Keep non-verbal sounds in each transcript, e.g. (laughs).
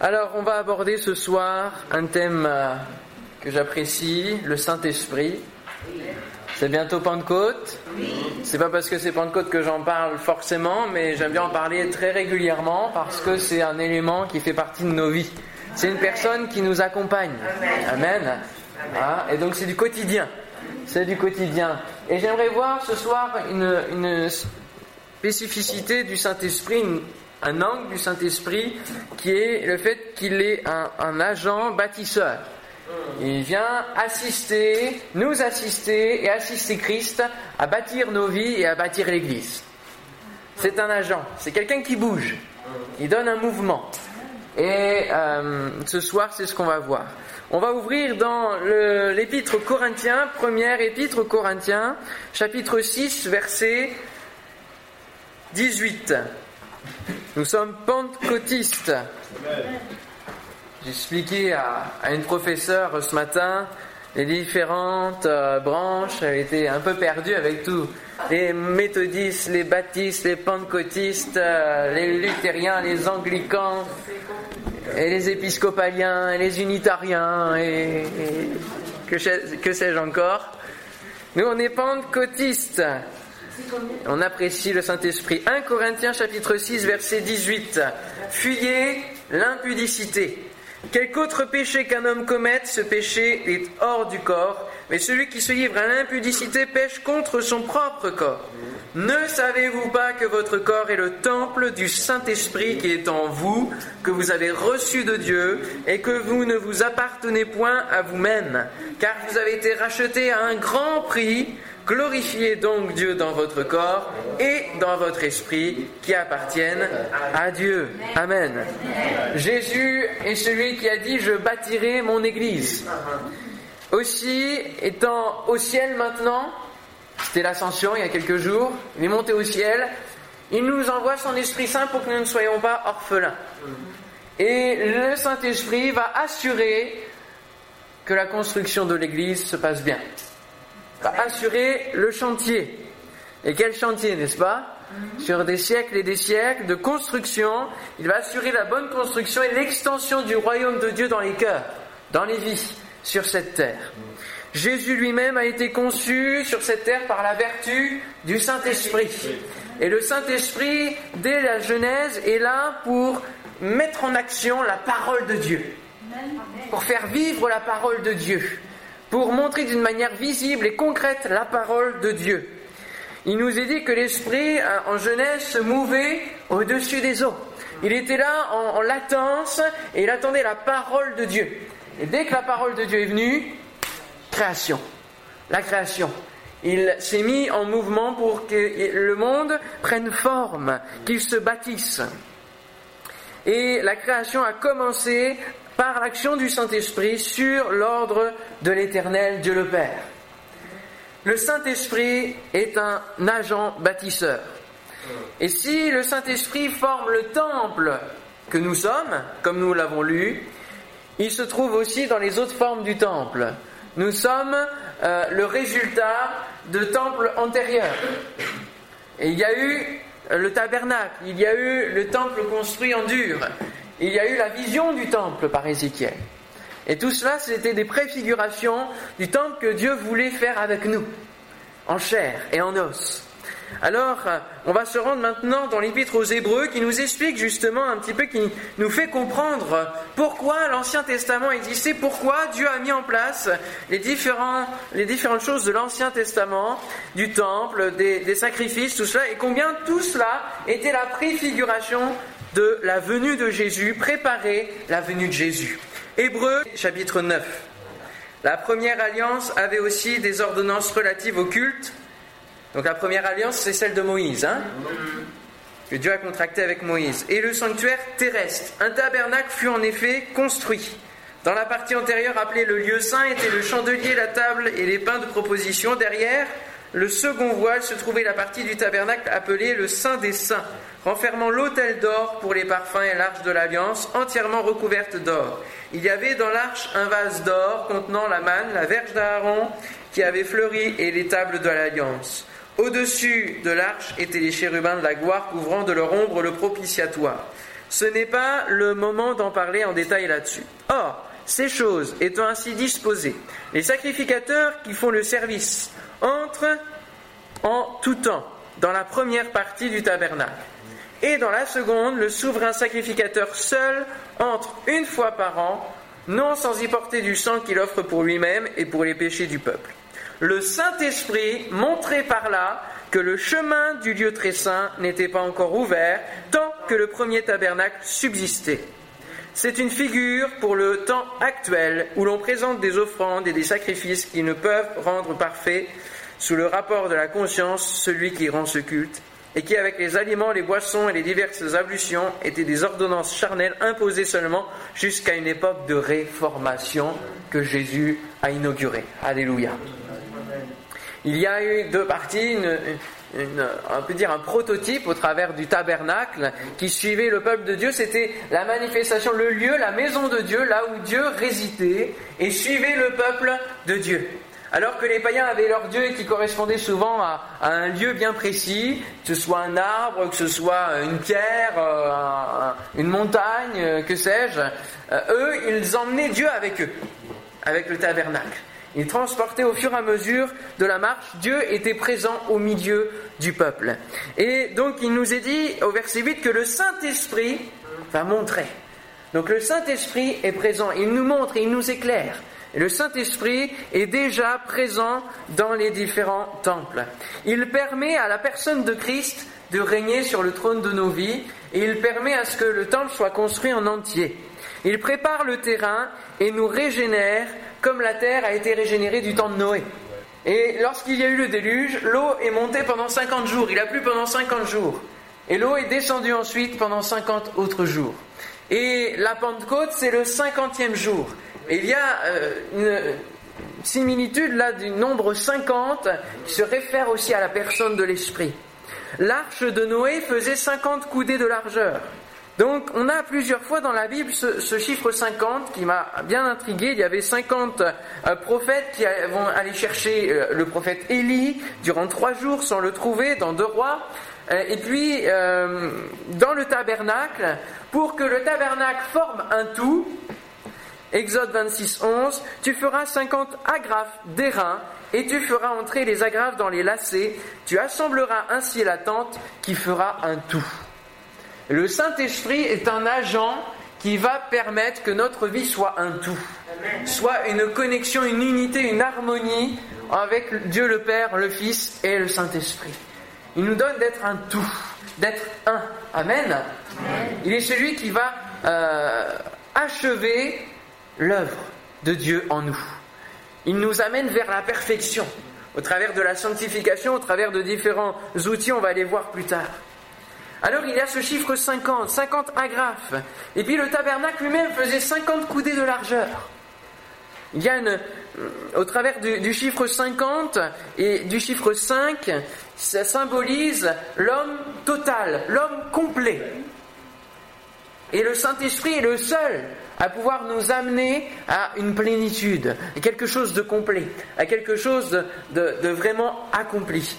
Alors, on va aborder ce soir un thème euh, que j'apprécie, le Saint-Esprit. C'est bientôt Pentecôte. C'est pas parce que c'est Pentecôte que j'en parle forcément, mais j'aime bien en parler très régulièrement parce que c'est un élément qui fait partie de nos vies. C'est une personne qui nous accompagne. Amen. Ah, et donc c'est du quotidien. C'est du quotidien. Et j'aimerais voir ce soir une, une spécificité du Saint-Esprit, une- un angle du Saint-Esprit qui est le fait qu'il est un, agent bâtisseur. Il vient assister, nous assister et assister Christ à bâtir nos vies et à bâtir l'Église. C'est un agent, c'est quelqu'un qui bouge, qui donne un mouvement. Et euh, ce soir, c'est ce qu'on va voir. On va ouvrir dans l'épître Corinthiens, première épître Corinthiens, chapitre 6, verset 18. Nous sommes pentecôtistes. J'ai expliqué à, à une professeure ce matin les différentes euh, branches. Elle était un peu perdue avec tout. Les méthodistes, les baptistes, les pentecôtistes, euh, les luthériens, les anglicans, et les épiscopaliens, les unitariens, et, que, que sais-je encore. Nous, on est pentecôtistes. On apprécie le Saint-Esprit. 1 Corinthiens chapitre 6 verset 18. Fuyez l'impudicité. Quelque autre péché qu'un homme commette, ce péché est hors du corps, mais celui qui se livre à l'impudicité pêche contre son propre corps. Ne savez-vous pas que votre corps est le temple du Saint-Esprit qui est en vous, que vous avez reçu de Dieu, et que vous ne vous appartenez point à vous-même, car vous avez été rachetés à un grand prix. Glorifiez donc Dieu dans votre corps et dans votre esprit qui appartiennent à Dieu. Amen. Jésus est celui qui a dit Je bâtirai mon église. Aussi, étant au ciel maintenant, c'était l'ascension il y a quelques jours, il est monté au ciel, il nous envoie son Esprit Saint pour que nous ne soyons pas orphelins. Et le Saint-Esprit va assurer que la construction de l'église se passe bien assurer le chantier. Et quel chantier, n'est-ce pas Sur des siècles et des siècles de construction, il va assurer la bonne construction et l'extension du royaume de Dieu dans les cœurs, dans les vies, sur cette terre. Jésus lui-même a été conçu sur cette terre par la vertu du Saint-Esprit. Et le Saint-Esprit, dès la Genèse, est là pour mettre en action la parole de Dieu pour faire vivre la parole de Dieu, pour montrer d'une manière visible et concrète la parole de Dieu. Il nous est dit que l'Esprit, euh, en Genèse, se mouvait au-dessus des eaux. Il était là en, en latence et il attendait la parole de Dieu. Et dès que la parole de Dieu est venue, création. La création. Il s'est mis en mouvement pour que le monde prenne forme, qu'il se bâtisse. Et la création a commencé par l'action du Saint-Esprit sur l'ordre de l'Éternel Dieu le Père. Le Saint-Esprit est un agent bâtisseur. Et si le Saint-Esprit forme le temple que nous sommes, comme nous l'avons lu, il se trouve aussi dans les autres formes du temple. Nous sommes euh, le résultat de temples antérieurs. Et il y a eu le tabernacle, il y a eu le temple construit en dur, il y a eu la vision du temple par Ézéchiel. Et tout cela, c'était des préfigurations du temple que Dieu voulait faire avec nous, en chair et en os. Alors, euh, on va se rendre maintenant dans l'épître aux Hébreux qui nous explique justement un petit peu, qui nous fait comprendre pourquoi l'Ancien Testament existait, pourquoi Dieu a mis en place les, différentes choses de l'Ancien Testament, du temple, des sacrifices, tout cela, et combien tout cela était la préfiguration de la venue de Jésus, préparer la venue de Jésus. Hébreux chapitre 9. La première alliance avait aussi des ordonnances relatives au culte. Donc la première alliance, c'est celle de Moïse, hein, que Dieu a contractée avec Moïse. Et le sanctuaire terrestre. Un tabernacle fut en effet construit. Dans la partie antérieure appelée le lieu saint était le chandelier, la table et les pains de proposition. Derrière, le second voile se trouvait la partie du tabernacle appelée le Saint des Saints, renfermant l'autel d'or pour les parfums et l'arche de l'alliance, entièrement recouverte d'or. Il y avait dans l'arche un vase d'or contenant la manne, la verge d'Aaron qui avait fleuri et les tables de l'alliance. Au-dessus de l'arche étaient les chérubins de la gloire couvrant de leur ombre le propitiatoire. ce n'est pas le moment d'en parler en détail là-dessus. Or, ces choses étant ainsi disposées, les sacrificateurs qui font le service entrent en tout temps dans la première partie du tabernacle. Et dans la seconde, le souverain sacrificateur seul entre une fois par an, non sans y porter du sang qu'il offre pour lui-même et pour les péchés du peuple. Le Saint-Esprit montrait par là que le chemin du lieu très saint n'était pas encore ouvert tant que le premier tabernacle subsistait. C'est une figure pour le temps actuel où l'on présente des offrandes et des sacrifices qui ne peuvent rendre parfait sous le rapport de la conscience celui qui rend ce culte et qui, avec les aliments, les boissons et les diverses ablutions, étaient des ordonnances charnelles imposées seulement jusqu'à une époque de réformation que Jésus a inaugurée. Alléluia. Il y a eu deux parties, on peut dire un prototype au travers du tabernacle qui suivait le peuple de Dieu. C'était la manifestation, le lieu, la maison de Dieu, là où Dieu résidait et suivait le peuple de Dieu. Alors que les païens avaient leur Dieu qui correspondait souvent à, un lieu bien précis, que ce soit un arbre, que ce soit une pierre, euh, une montagne, euh, que sais-je, euh, eux, ils emmenaient Dieu avec eux, avec le tabernacle. Ils transportaient au fur et à mesure de la marche, Dieu était présent au milieu du peuple. Et donc il nous est dit au verset 8 que le Saint-Esprit va montrer. Donc le Saint-Esprit est présent, il nous montre, il nous éclaire. Et le Saint-Esprit est déjà présent dans les différents temples. Il permet à la personne de Christ de régner sur le trône de nos vies et il permet à ce que le temple soit construit en entier. Il prépare le terrain et nous régénère comme la terre a été régénérée du temps de Noé. Et lorsqu'il y a eu le déluge, l'eau est montée pendant 50 jours, il a plu pendant 50 jours. Et l'eau est descendue ensuite pendant 50 autres jours. Et la Pentecôte, c'est le 50e jour. Il y a euh, une similitude là du nombre 50 qui se réfère aussi à la personne de l'Esprit. L'arche de Noé faisait 50 coudées de largeur. Donc on a plusieurs fois dans la Bible ce, chiffre 50 qui m'a bien intrigué. Il y avait 50 euh, prophètes qui vont aller chercher euh, le prophète Élie durant trois jours sans le trouver dans deux rois. et puis dans le tabernacle, pour que le tabernacle forme un tout, Exode 26, 11, tu feras 50 agrafes d'airain et tu feras entrer les agrafes dans les lacets, tu assembleras ainsi la tente qui fera un tout. Le Saint-Esprit est un agent qui va permettre que notre vie soit un tout, soit une connexion, une unité, une harmonie avec Dieu le Père, le Fils et le Saint-Esprit. Il nous donne d'être un tout, d'être un. Amen. Il est celui qui va euh, achever l'œuvre de Dieu en nous. Il nous amène vers la perfection, au travers de la sanctification, au travers de différents outils, on va les voir plus tard. Alors il y a ce chiffre 50, 50 agrafes. Et puis le tabernacle lui-même faisait 50 coudées de largeur. Il y a euh, au travers du, du, chiffre 50 et du chiffre 5, ça symbolise l'homme total, l'homme complet. Et le Saint-Esprit est le seul à pouvoir nous amener à une plénitude, à quelque chose de complet, à quelque chose de, vraiment accompli.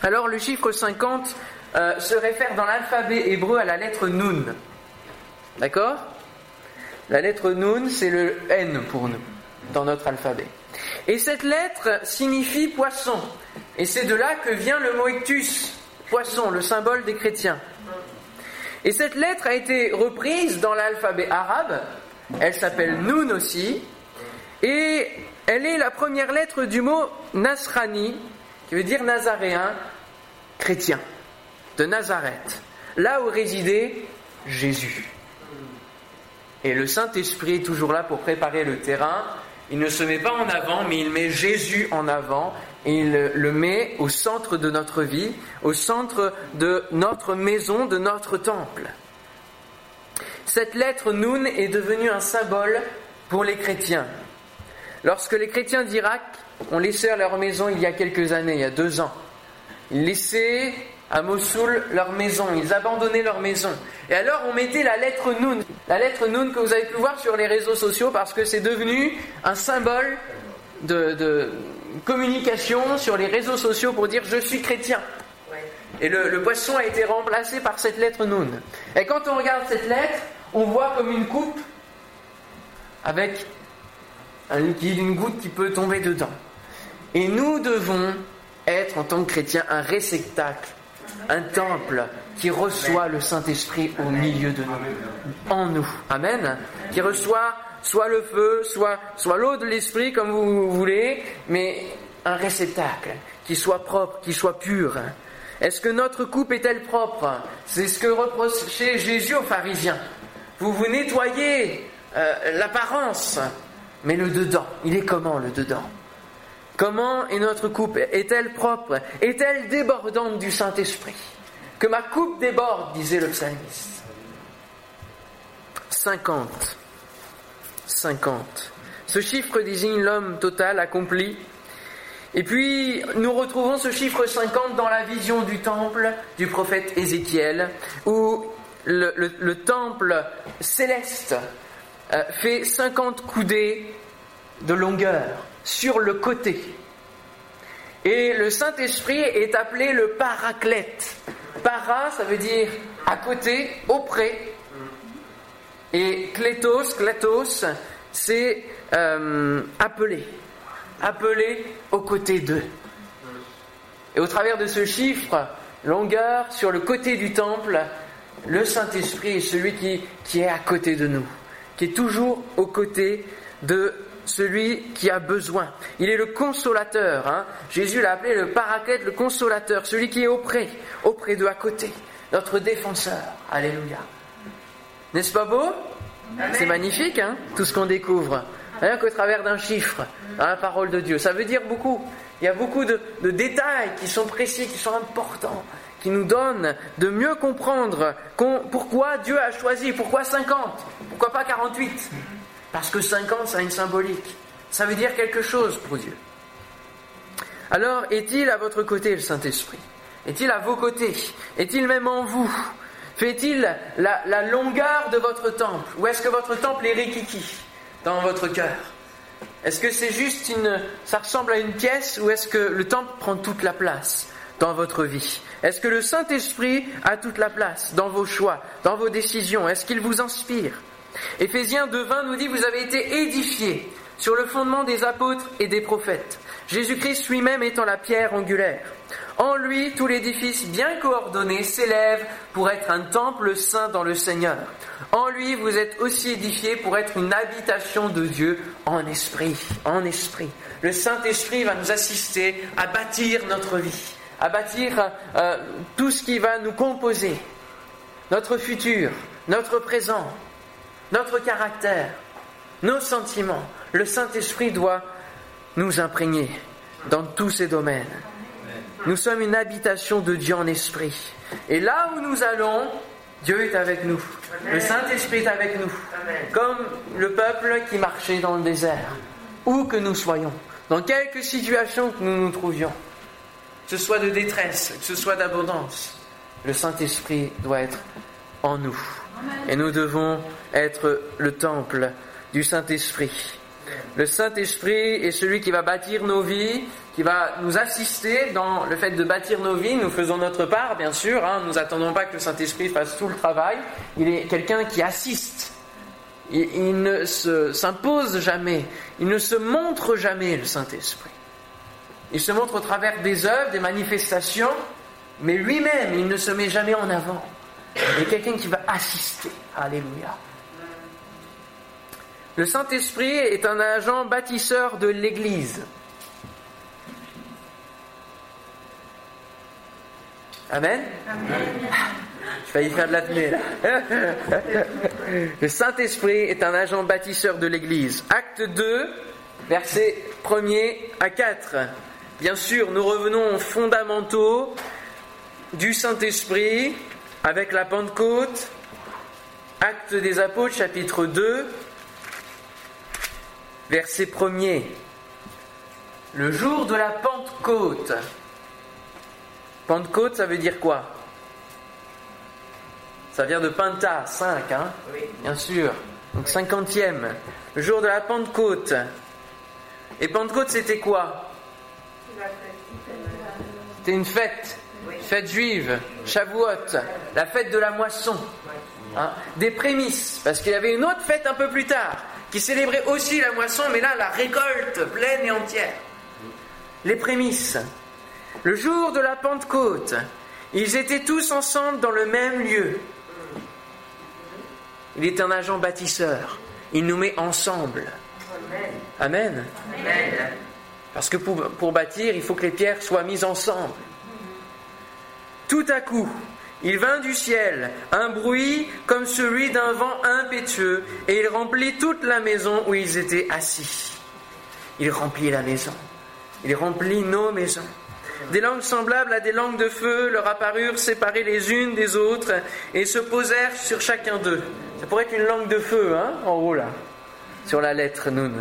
Alors le chiffre 50 euh, se réfère dans l'alphabet hébreu à la lettre Nun. D'accord? La lettre Nun, c'est le N pour nous, dans notre alphabet. Et cette lettre signifie poisson. Et c'est de là que vient le mot ictus, poisson, le symbole des chrétiens. Et cette lettre a été reprise dans l'alphabet arabe. Elle s'appelle Noun aussi. Et elle est la première lettre du mot Nasrani, qui veut dire nazaréen, chrétien, de Nazareth, là où résidait Jésus. Et le Saint-Esprit est toujours là pour préparer le terrain. Il ne se met pas en avant, mais il met Jésus en avant il le met au centre de notre vie, au centre de notre maison, de notre temple. Cette lettre Noun est devenue un symbole pour les chrétiens. Lorsque les chrétiens d'Irak ont laissé leur maison il y a quelques années, il y a deux ans, ils laissaient à Mossoul leur maison, ils abandonnaient leur maison. Et alors on mettait la lettre Noun, la lettre Noun que vous avez pu voir sur les réseaux sociaux parce que c'est devenu un symbole de, communication sur les réseaux sociaux pour dire je suis chrétien. Et le, poisson a été remplacé par cette lettre Nun. Et quand on regarde cette lettre, on voit comme une coupe avec une goutte qui peut tomber dedans. Et nous devons être, en tant que chrétiens, un réceptacle, un temple qui reçoit le Saint-Esprit au milieu de nous, en nous. Amen. Qui reçoit soit le feu, soit, l'eau de l'Esprit, comme vous voulez, mais un réceptacle qui soit propre, qui soit pur. Est-ce que notre coupe est-elle propre? C'est ce que reprochait Jésus aux pharisiens. Vous vous nettoyez euh, l'apparence, mais le dedans, il est comment le dedans? Comment est notre coupe Est-elle propre? Est-elle débordante du Saint-Esprit? Que ma coupe déborde, disait le psalmiste. 50. 50. Ce chiffre désigne l'homme total accompli et puis, nous retrouvons ce chiffre 50 dans la vision du temple du prophète Ézéchiel, où le, temple céleste euh, fait 50 coudées de longueur sur le côté. Et le Saint-Esprit est appelé le paraclète. Para, ça veut dire à côté, auprès. Et kletos, kletos, c'est euh, appelé appelés aux côtés d'eux. Et au travers de ce chiffre, longueur, sur le côté du temple, le Saint-Esprit est celui qui, qui est à côté de nous, qui est toujours aux côtés de celui qui a besoin. Il est le consolateur. Hein. Jésus l'a appelé le paraclète, le consolateur, celui qui est auprès, auprès de à côté, notre défenseur. Alléluia. N'est-ce pas beau C'est magnifique, hein, tout ce qu'on découvre rien qu'au travers d'un chiffre dans la parole de Dieu. Ça veut dire beaucoup. Il y a beaucoup de, détails qui sont précis, qui sont importants, qui nous donnent de mieux comprendre pourquoi Dieu a choisi, pourquoi 50, pourquoi pas 48. Parce que 50, ça a une symbolique. Ça veut dire quelque chose pour Dieu. Alors, est-il à votre côté le Saint-Esprit? Est-il à vos côtés? Est-il même en vous? Fait-il la, longueur de votre temple Ou est-ce que votre temple est rikiki dans votre cœur? Est-ce que c'est juste une. ça ressemble à une pièce ou est-ce que le temple prend toute la place dans votre vie? Est-ce que le Saint-Esprit a toute la place dans vos choix, dans vos décisions? Est-ce qu'il vous inspire? Éphésiens 2.20 nous dit Vous avez été édifiés sur le fondement des apôtres et des prophètes, Jésus-Christ lui-même étant la pierre angulaire. En lui, tout l'édifice bien coordonné s'élève pour être un temple saint dans le Seigneur. En lui, vous êtes aussi édifiés pour être une habitation de Dieu en esprit, en esprit. Le Saint-Esprit va nous assister à bâtir notre vie, à bâtir euh, tout ce qui va nous composer, notre futur, notre présent, notre caractère, nos sentiments. Le Saint-Esprit doit nous imprégner dans tous ces domaines. Nous sommes une habitation de Dieu en esprit. Et là où nous allons, Dieu est avec nous. Le Saint-Esprit est avec nous. Comme le peuple qui marchait dans le désert. Où que nous soyons, dans quelque situation que nous nous trouvions, que ce soit de détresse, que ce soit d'abondance, le Saint-Esprit doit être en nous. Et nous devons être le temple du Saint-Esprit. Le Saint-Esprit est celui qui va bâtir nos vies, qui va nous assister dans le fait de bâtir nos vies. Nous faisons notre part, bien sûr. Hein. Nous n'attendons pas que le Saint-Esprit fasse tout le travail. Il est quelqu'un qui assiste. Il, il ne s'impose jamais. Il ne se montre jamais, le Saint-Esprit. Il se montre au travers des œuvres, des manifestations, mais lui-même, il ne se met jamais en avant. Il est quelqu'un qui va assister. Alléluia. Le Saint-Esprit est un agent bâtisseur de l'Église. Amen? Je failli faire de l'apnée là. (laughs) Le Saint-Esprit est un agent bâtisseur de l'Église. Acte 2, versets 1er à 4. Bien sûr, nous revenons aux fondamentaux du Saint-Esprit avec la Pentecôte. Acte des Apôtres, chapitre 2, verset 1er. Le jour de la Pentecôte. Pentecôte, ça veut dire quoi? Ça vient de Penta, 5, hein? Oui. Bien sûr. Donc cinquantième. Le jour de la Pentecôte. Et Pentecôte, c'était quoi? C'était une fête. fête juive, Shavuot, la fête de la moisson, hein, des prémices, parce qu'il y avait une autre fête un peu plus tard, qui célébrait aussi la moisson, mais là la récolte pleine et entière. Les prémices. Le jour de la Pentecôte, ils étaient tous ensemble dans le même lieu. Il est un agent bâtisseur. Il nous met ensemble. Amen. Parce que pour, bâtir, il faut que les pierres soient mises ensemble. Tout à coup, il vint du ciel un bruit comme celui d'un vent impétueux, et il remplit toute la maison où ils étaient assis. Il remplit la maison. Il remplit nos maisons. Des langues semblables à des langues de feu leur apparurent séparées les unes des autres et se posèrent sur chacun d'eux. Ça pourrait être une langue de feu, hein, en haut là, sur la lettre Nun.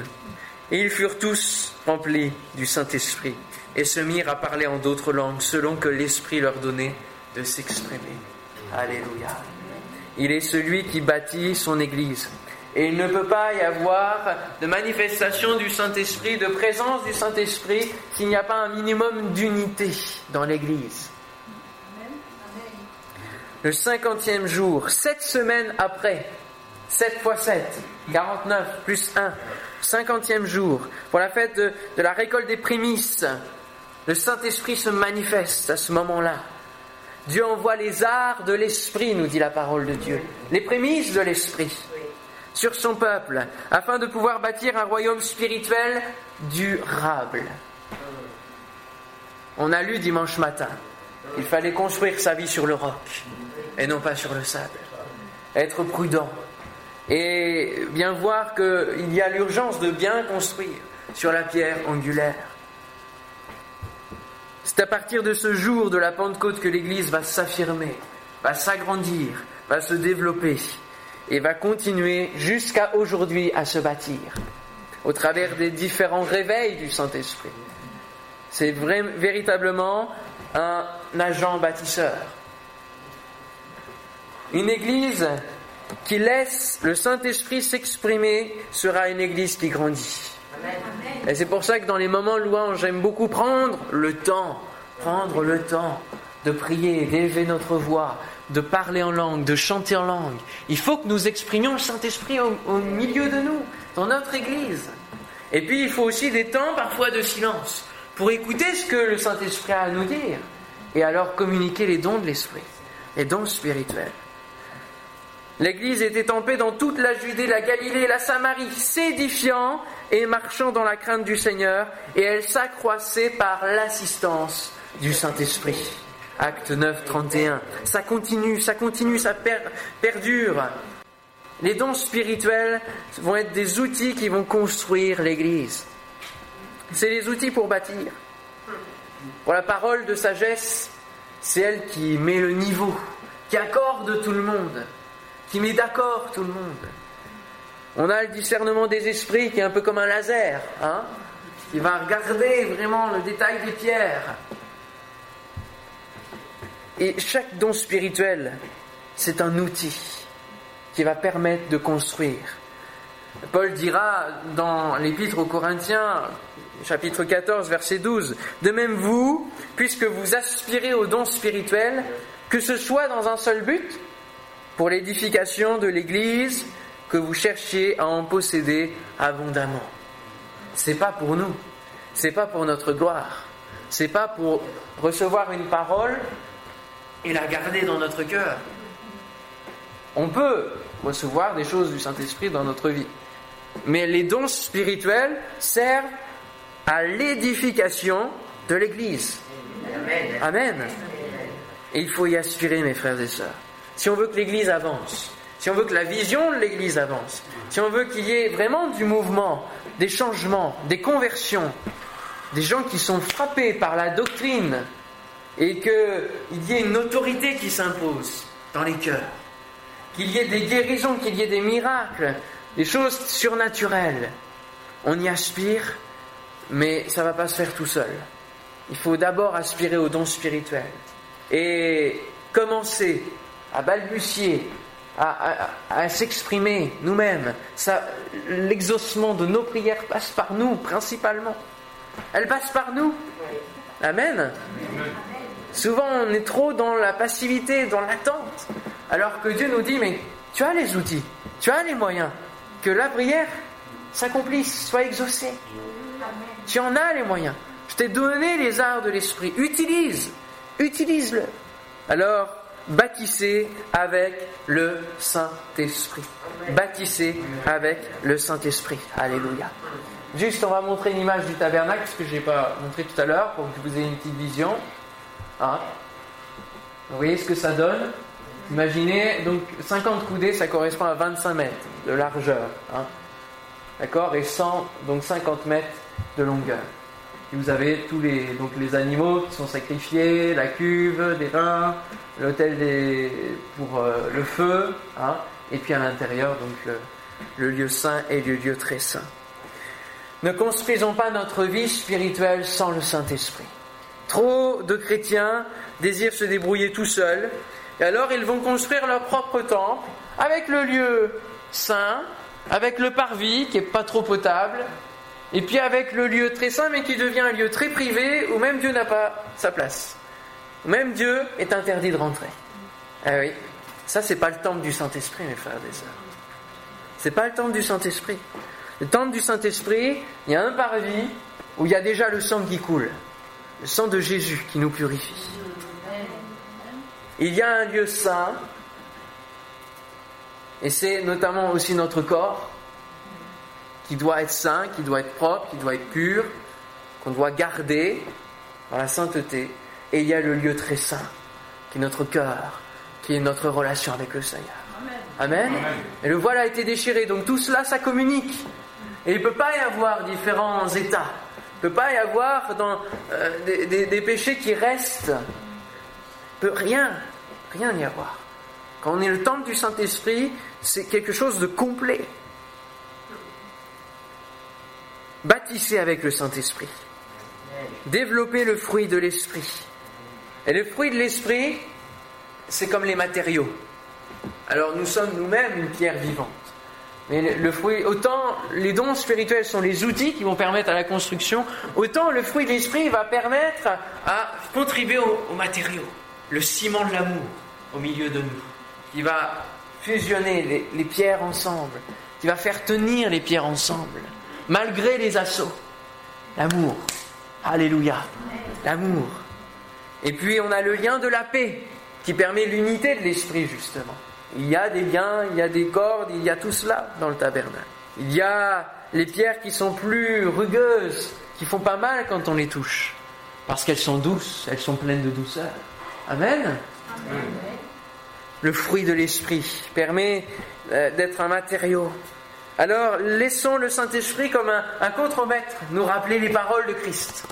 Et ils furent tous remplis du Saint-Esprit et se mirent à parler en d'autres langues selon que l'Esprit leur donnait de s'exprimer. Alléluia. Il est celui qui bâtit son Église. Et il ne peut pas y avoir de manifestation du Saint-Esprit, de présence du Saint-Esprit, s'il n'y a pas un minimum d'unité dans l'Église. Le cinquantième jour, sept semaines après, 7 fois 7, 49 plus 1, cinquantième jour, pour la fête de, de la récolte des prémices, le Saint-Esprit se manifeste à ce moment-là. Dieu envoie les arts de l'Esprit, nous dit la parole de Dieu, les prémices de l'Esprit sur son peuple, afin de pouvoir bâtir un royaume spirituel durable. On a lu dimanche matin qu'il fallait construire sa vie sur le roc et non pas sur le sable. Être prudent et bien voir qu'il y a l'urgence de bien construire sur la pierre angulaire. C'est à partir de ce jour de la Pentecôte que l'Église va s'affirmer, va s'agrandir, va se développer et va continuer jusqu'à aujourd'hui à se bâtir au travers des différents réveils du Saint-Esprit. C'est véritablement un agent bâtisseur. Une église qui laisse le Saint-Esprit s'exprimer sera une église qui grandit. Et c'est pour ça que dans les moments louanges, j'aime beaucoup prendre le temps, prendre le temps de prier, d'élever notre voix, de parler en langue, de chanter en langue. Il faut que nous exprimions le Saint-Esprit au, milieu de nous, dans notre Église. Et puis il faut aussi des temps parfois de silence pour écouter ce que le Saint-Esprit a à nous dire et alors communiquer les dons de l'Esprit, les dons spirituels. L'Église était paix dans toute la Judée, la Galilée la Samarie, s'édifiant et marchant dans la crainte du Seigneur, et elle s'accroissait par l'assistance du Saint-Esprit. Acte 9, 31. Ça continue, ça continue, ça perdure. Les dons spirituels vont être des outils qui vont construire l'Église. C'est les outils pour bâtir. Pour la parole de sagesse, c'est elle qui met le niveau, qui accorde tout le monde, qui met d'accord tout le monde. On a le discernement des esprits qui est un peu comme un laser, hein, qui va regarder vraiment le détail des pierres. Et chaque don spirituel, c'est un outil qui va permettre de construire. Paul dira dans l'épître aux Corinthiens, chapitre 14, verset 12, De même vous, puisque vous aspirez au don spirituel, que ce soit dans un seul but, pour l'édification de l'Église, que vous cherchiez à en posséder abondamment. C'est pas pour nous, c'est pas pour notre gloire, c'est pas pour recevoir une parole et la garder dans notre cœur. On peut recevoir des choses du Saint-Esprit dans notre vie. Mais les dons spirituels servent à l'édification de l'Église. Amen. Et il faut y aspirer, mes frères et sœurs. Si on veut que l'Église avance, si on veut que la vision de l'Église avance, si on veut qu'il y ait vraiment du mouvement, des changements, des conversions, des gens qui sont frappés par la doctrine et qu'il y ait une autorité qui s'impose dans les cœurs, qu'il y ait des guérisons, qu'il y ait des miracles, des choses surnaturelles. On y aspire, mais ça ne va pas se faire tout seul. Il faut d'abord aspirer aux dons spirituels et commencer à balbutier, à, s'exprimer nous-mêmes. L'exaucement de nos prières passe par nous principalement. Elle passe par nous. Amen. Souvent, on est trop dans la passivité, dans l'attente. Alors que Dieu nous dit, mais tu as les outils, tu as les moyens, que la prière s'accomplisse, soit exaucée. Tu en as les moyens. Je t'ai donné les arts de l'esprit. Utilise, utilise-le. Alors, bâtissez avec le Saint-Esprit. Bâtissez avec le Saint-Esprit. Alléluia. Juste, on va montrer une image du tabernacle, ce que je n'ai pas montré tout à l'heure, pour que vous ayez une petite vision. Hein vous voyez ce que ça donne Imaginez, donc 50 coudées, ça correspond à 25 mètres de largeur. Hein D'accord Et 100, donc 50 mètres de longueur. Et vous avez tous les, donc les animaux qui sont sacrifiés, la cuve, des vins, des, pour euh, le feu, hein et puis à l'intérieur, donc le, le lieu saint et le lieu très saint. Ne construisons pas notre vie spirituelle sans le Saint-Esprit. Trop de chrétiens désirent se débrouiller tout seuls, et alors ils vont construire leur propre temple avec le lieu saint, avec le parvis qui est pas trop potable, et puis avec le lieu très saint mais qui devient un lieu très privé où même Dieu n'a pas sa place. Où même Dieu est interdit de rentrer. Ah oui, ça c'est pas le temple du Saint-Esprit mes frères et sœurs. C'est pas le temple du Saint-Esprit. Le temple du Saint-Esprit, il y a un parvis où il y a déjà le sang qui coule, le sang de Jésus qui nous purifie. Il y a un lieu saint, et c'est notamment aussi notre corps, qui doit être saint, qui doit être propre, qui doit être pur, qu'on doit garder dans la sainteté. Et il y a le lieu très saint, qui est notre cœur, qui est notre relation avec le Seigneur. Amen. Et le voile a été déchiré, donc tout cela, ça communique. Et il ne peut pas y avoir différents états. Ne peut pas y avoir dans, euh, des, des, péchés qui restent. Il peut rien, rien y avoir. Quand on est le temple du Saint-Esprit, c'est quelque chose de complet. Bâtissez avec le Saint-Esprit. Développez le fruit de l'Esprit. Et le fruit de l'Esprit, c'est comme les matériaux. Alors nous sommes nous-mêmes une pierre vivante. Mais le fruit, autant les dons spirituels sont les outils qui vont permettre à la construction, autant le fruit de l'esprit va permettre à contribuer aux, matériaux, le ciment de l'amour au milieu de nous, qui va fusionner les, les, pierres ensemble, qui va faire tenir les pierres ensemble, malgré les assauts. L'amour. Alléluia. L'amour. Et puis on a le lien de la paix, qui permet l'unité de l'esprit, justement. Il y a des liens, il y a des cordes, il y a tout cela dans le tabernacle. Il y a les pierres qui sont plus rugueuses, qui font pas mal quand on les touche, parce qu'elles sont douces, elles sont pleines de douceur. Amen. Le fruit de l'esprit permet euh, d'être un matériau. Alors laissons le Saint-Esprit comme un, un contremaître nous rappeler les paroles de Christ.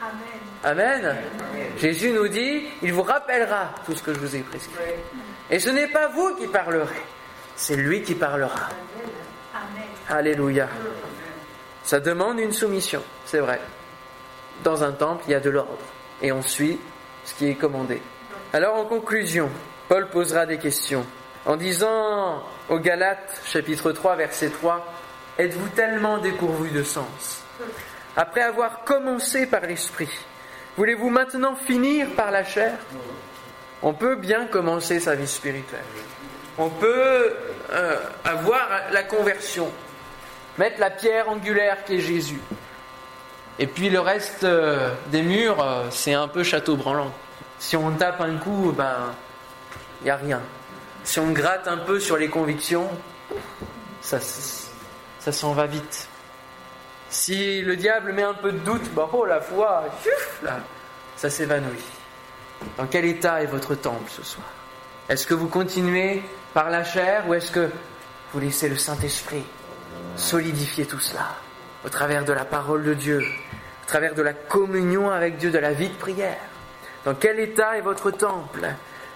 Amen. Amen. Jésus nous dit, il vous rappellera tout ce que je vous ai prescrit. Et ce n'est pas vous qui parlerez, c'est lui qui parlera. Alléluia. Ça demande une soumission, c'est vrai. Dans un temple, il y a de l'ordre. Et on suit ce qui est commandé. Alors en conclusion, Paul posera des questions. En disant aux Galates, chapitre 3, verset 3, Êtes-vous tellement dépourvus de sens? Après avoir commencé par l'esprit, voulez-vous maintenant finir par la chair? On peut bien commencer sa vie spirituelle. On peut euh, avoir la conversion, mettre la pierre angulaire qui est Jésus. Et puis le reste euh, des murs, euh, c'est un peu château branlant. Si on tape un coup, ben, il n'y a rien. Si on gratte un peu sur les convictions, ça, ça s'en va vite. Si le diable met un peu de doute, ben, oh la foi, ça s'évanouit. Dans quel état est votre temple ce soir? Est-ce que vous continuez par la chair ou est-ce que vous laissez le Saint-Esprit solidifier tout cela au travers de la parole de Dieu, au travers de la communion avec Dieu, de la vie de prière? Dans quel état est votre temple?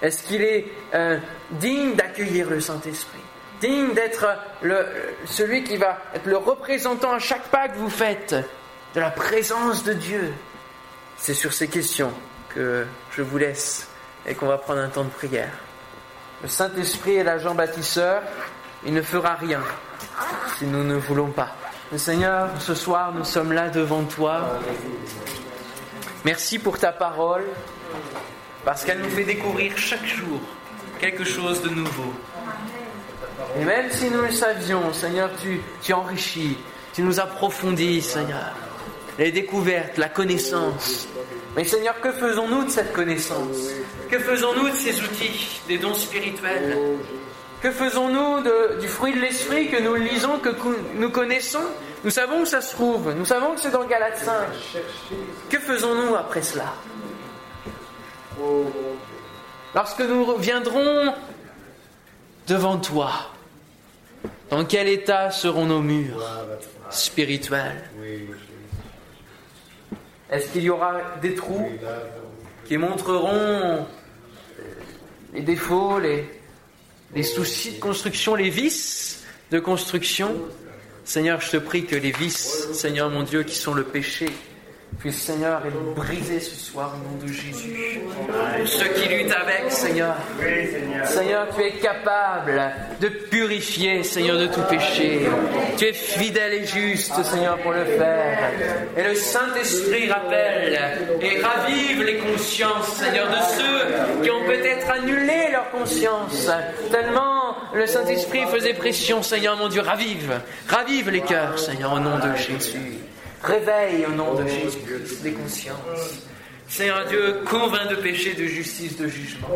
Est-ce qu'il est, euh, digne d'accueillir le Saint-Esprit? Digne d'être celui qui va être le représentant à chaque pas que vous faites de la présence de Dieu C'est sur ces questions que je vous laisse et qu'on va prendre un temps de prière. Le Saint-Esprit est l'agent bâtisseur, il ne fera rien si nous ne voulons pas. Le Seigneur, ce soir, nous sommes là devant toi. Merci pour ta parole. parce qu'elle nous fait découvrir chaque jour quelque chose de nouveau. Et même si nous le savions, Seigneur, tu, tu enrichis, tu nous approfondis, Seigneur, les découvertes, la connaissance. Mais Seigneur, que faisons-nous de cette connaissance? Que faisons-nous de ces outils, des dons spirituels? Que faisons-nous du fruit de l'esprit que nous lisons, que nous connaissons? Nous savons où ça se trouve, nous savons que c'est dans Galate 5. Que faisons-nous après cela? Lorsque nous reviendrons devant toi, dans quel état seront nos murs spirituels Est-ce qu'il y aura des trous qui montreront les défauts, les, les soucis de construction, les vices de construction? Seigneur, je te prie que les vices, Seigneur mon Dieu, qui sont le péché, puisse, Seigneur, être brisé ce soir au nom de Jésus. Ceux qui luttent avec, Seigneur. Seigneur, tu es capable de purifier, Seigneur, de tout péché. Tu es fidèle et juste, Seigneur, pour le faire. Et le Saint-Esprit rappelle et ravive les consciences, Seigneur, de ceux qui ont peut-être annulé leur conscience. Tellement le Saint-Esprit faisait pression, Seigneur, mon Dieu, ravive. Ravive les cœurs, Seigneur, au nom de Jésus. Réveille au nom de Jésus les consciences. Seigneur Dieu, convainc de péché, de justice, de jugement.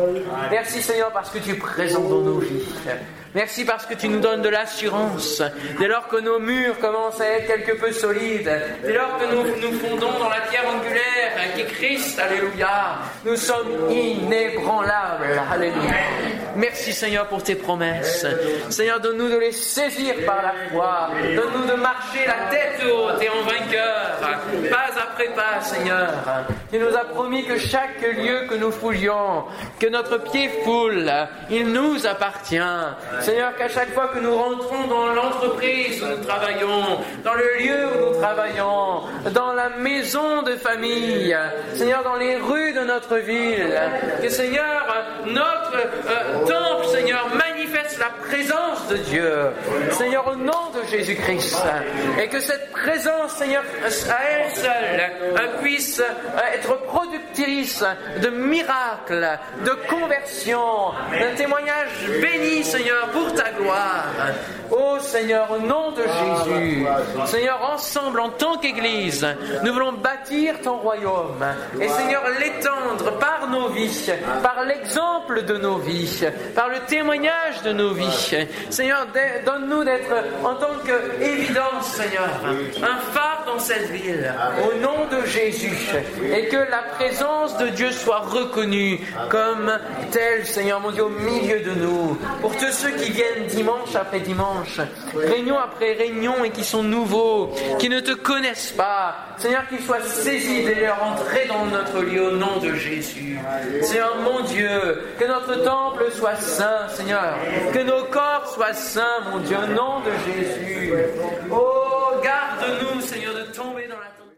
Merci Seigneur parce que tu es présent dans nos vies. Merci parce que tu nous donnes de l'assurance. Dès lors que nos murs commencent à être quelque peu solides, dès lors que nous nous fondons dans la pierre angulaire qui est Christ, Alléluia, nous sommes inébranlables. Alléluia. Merci Seigneur pour tes promesses. Seigneur, donne-nous de les saisir par la foi. Donne-nous de marcher la tête haute et en vainqueur, pas après pas, Seigneur. Tu nous as promis que chaque lieu que nous foulions, que notre pied foule, il nous appartient. Seigneur, qu'à chaque fois que nous rentrons dans l'entreprise où nous travaillons, dans le lieu où nous travaillons, dans la maison de famille, Seigneur, dans les rues de notre ville, que Seigneur, notre euh, temple, Seigneur, manifeste la présence de Dieu. Seigneur, au nom de Jésus-Christ. Et que cette présence, Seigneur, à elle seule, puisse être productrice de miracles, de conversion, d'un témoignage béni, Seigneur, pour ta gloire. Ô Seigneur, au nom de Jésus, Seigneur, ensemble en tant qu'Église, nous voulons bâtir ton royaume. Et Seigneur, l'étendre par nos vies, par l'exemple de nos vies, par le témoignage de nos vies. Seigneur, donne-nous d'être en tant qu'évidence, Seigneur, un phare dans cette ville, au nom de Jésus. Et que la présence de Dieu soit reconnue comme telle, Seigneur mon Dieu, au milieu de nous. Pour tous ceux qui viennent dimanche après dimanche, réunion après réunion et qui sont nouveaux, qui ne te connaissent pas. Seigneur, qu'ils soient saisis de leur entrée dans notre lieu au nom de Jésus. Seigneur mon Dieu, que notre temple soit saint, Seigneur. Que nos corps soient saints, mon Dieu, au nom de Jésus. Oh